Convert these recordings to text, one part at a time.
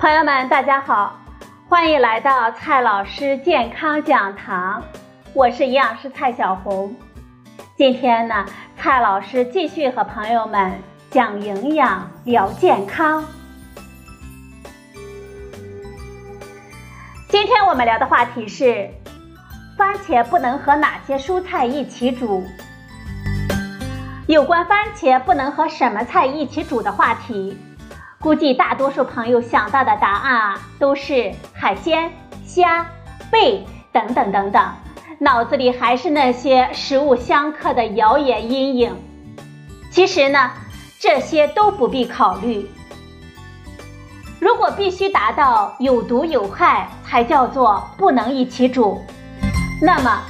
朋友们，大家好，欢迎来到蔡老师健康讲堂，我是营养师蔡小红。今天呢，蔡老师继续和朋友们讲营养、聊健康。今天我们聊的话题是：番茄不能和哪些蔬菜一起煮？有关番茄不能和什么菜一起煮的话题，估计大多数朋友想到的答案啊，都是海鲜、虾、贝等等等等，脑子里还是那些食物相克的谣言阴影。其实呢，这些都不必考虑。如果必须达到有毒有害才叫做不能一起煮，那么。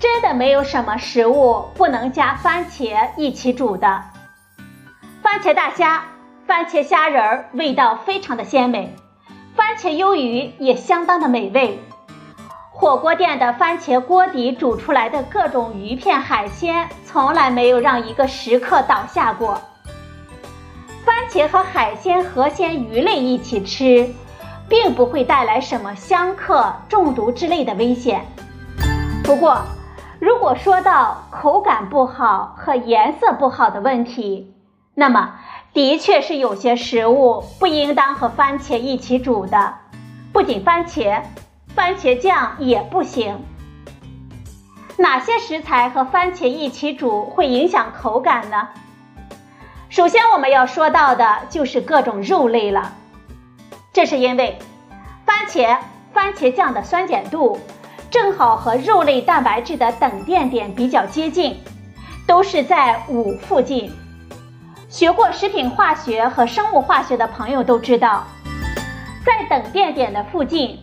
真的没有什么食物不能加番茄一起煮的。番茄大虾、番茄虾仁儿味道非常的鲜美，番茄鱿鱼也相当的美味。火锅店的番茄锅底煮出来的各种鱼片海鲜，从来没有让一个食客倒下过。番茄和海鲜、河鲜、鱼类一起吃，并不会带来什么相克、中毒之类的危险。不过，如果说到口感不好和颜色不好的问题，那么的确是有些食物不应当和番茄一起煮的。不仅番茄，番茄酱也不行。哪些食材和番茄一起煮会影响口感呢？首先我们要说到的就是各种肉类了。这是因为番茄、番茄酱的酸碱度。正好和肉类蛋白质的等电点比较接近，都是在五附近。学过食品化学和生物化学的朋友都知道，在等电点的附近，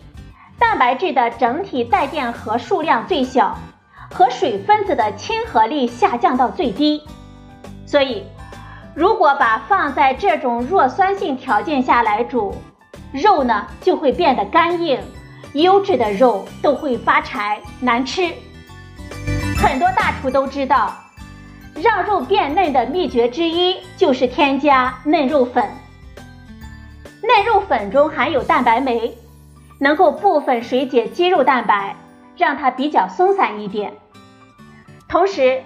蛋白质的整体带电荷数量最小，和水分子的亲和力下降到最低。所以，如果把放在这种弱酸性条件下来煮，肉呢就会变得干硬。优质的肉都会发柴难吃，很多大厨都知道，让肉变嫩的秘诀之一就是添加嫩肉粉。嫩肉粉中含有蛋白酶，能够部分水解肌肉蛋白，让它比较松散一点。同时，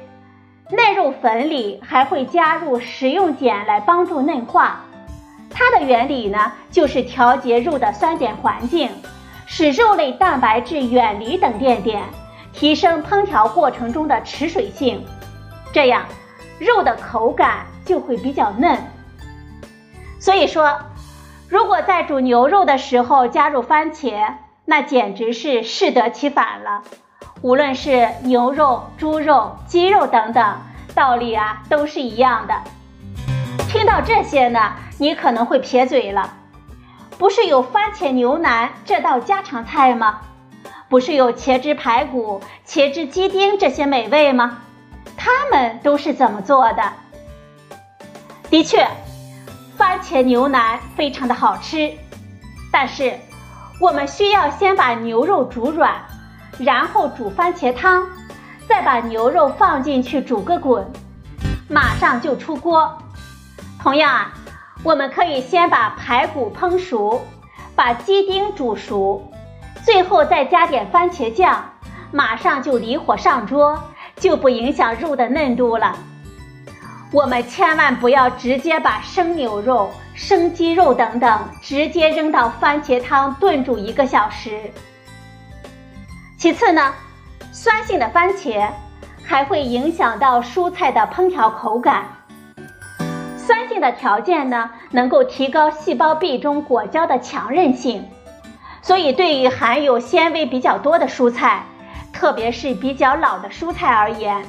嫩肉粉里还会加入食用碱来帮助嫩化，它的原理呢就是调节肉的酸碱环境。使肉类蛋白质远离等电点，提升烹调过程中的持水性，这样肉的口感就会比较嫩。所以说，如果在煮牛肉的时候加入番茄，那简直是适得其反了。无论是牛肉、猪肉、鸡肉等等，道理啊都是一样的。听到这些呢，你可能会撇嘴了。不是有番茄牛腩这道家常菜吗？不是有茄汁排骨、茄汁鸡丁这些美味吗？他们都是怎么做的？的确，番茄牛腩非常的好吃，但是我们需要先把牛肉煮软，然后煮番茄汤，再把牛肉放进去煮个滚，马上就出锅。同样啊。我们可以先把排骨烹熟，把鸡丁煮熟，最后再加点番茄酱，马上就离火上桌，就不影响肉的嫩度了。我们千万不要直接把生牛肉、生鸡肉等等直接扔到番茄汤炖煮一个小时。其次呢，酸性的番茄还会影响到蔬菜的烹调口感。酸性的条件呢，能够提高细胞壁中果胶的强韧性，所以对于含有纤维比较多的蔬菜，特别是比较老的蔬菜而言，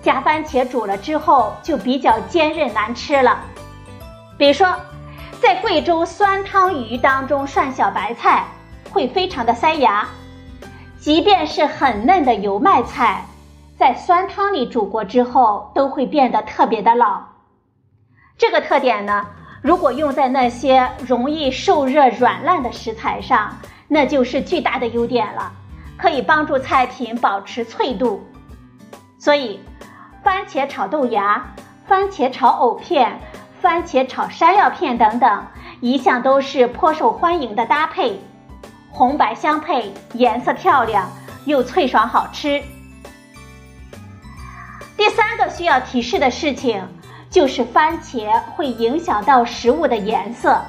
加番茄煮了之后就比较坚韧难吃了。比如说，在贵州酸汤鱼当中涮小白菜会非常的塞牙，即便是很嫩的油麦菜，在酸汤里煮过之后都会变得特别的老。这个特点呢，如果用在那些容易受热软烂的食材上，那就是巨大的优点了，可以帮助菜品保持脆度。所以，番茄炒豆芽、番茄炒藕片、番茄炒山药片等等，一向都是颇受欢迎的搭配，红白相配，颜色漂亮又脆爽好吃。第三个需要提示的事情，就是番茄会影响到食物的颜色。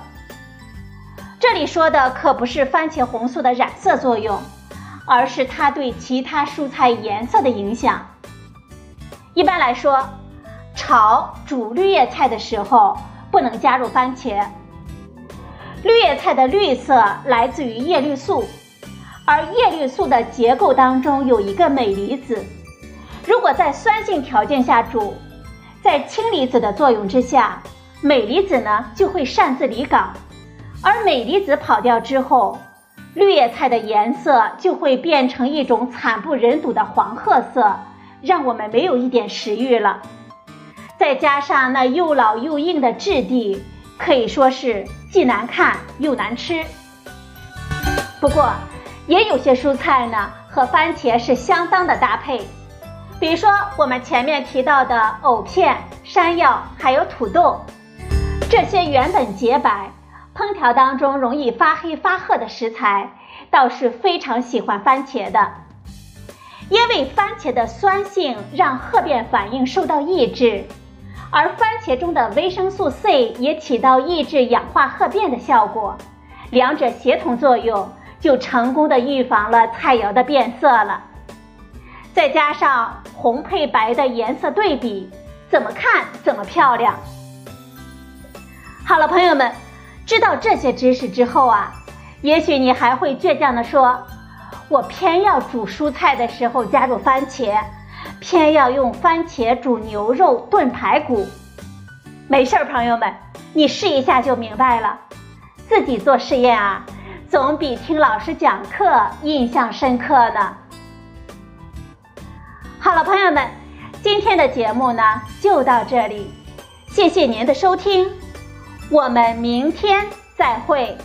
这里说的可不是番茄红素的染色作用，而是它对其他蔬菜颜色的影响。一般来说，炒煮绿叶菜的时候不能加入番茄。绿叶菜的绿色来自于叶绿素，而叶绿素的结构当中有一个镁离子。如果在酸性条件下煮，在氢离子的作用之下，镁离子呢就会擅自离岗，而镁离子跑掉之后，绿叶菜的颜色就会变成一种惨不忍睹的黄褐色，让我们没有一点食欲了。再加上那又老又硬的质地，可以说是既难看又难吃。不过，也有些蔬菜呢和番茄是相当的搭配，比如说我们前面提到的藕片、山药，还有土豆，这些原本洁白、烹调当中容易发黑发褐的食材，倒是非常喜欢番茄的，因为番茄的酸性让褐变反应受到抑制。而番茄中的维生素 C 也起到抑制氧化褐变的效果，两者协同作用，就成功的预防了菜肴的变色了。再加上红配白的颜色对比，怎么看怎么漂亮。好了，朋友们，知道这些知识之后啊，也许你还会倔强的说，我偏要煮蔬菜的时候加入番茄。偏要用番茄煮牛肉炖排骨，没事儿，朋友们，你试一下就明白了。自己做实验啊，总比听老师讲课印象深刻呢。好了，朋友们，今天的节目呢就到这里，谢谢您的收听，我们明天再会。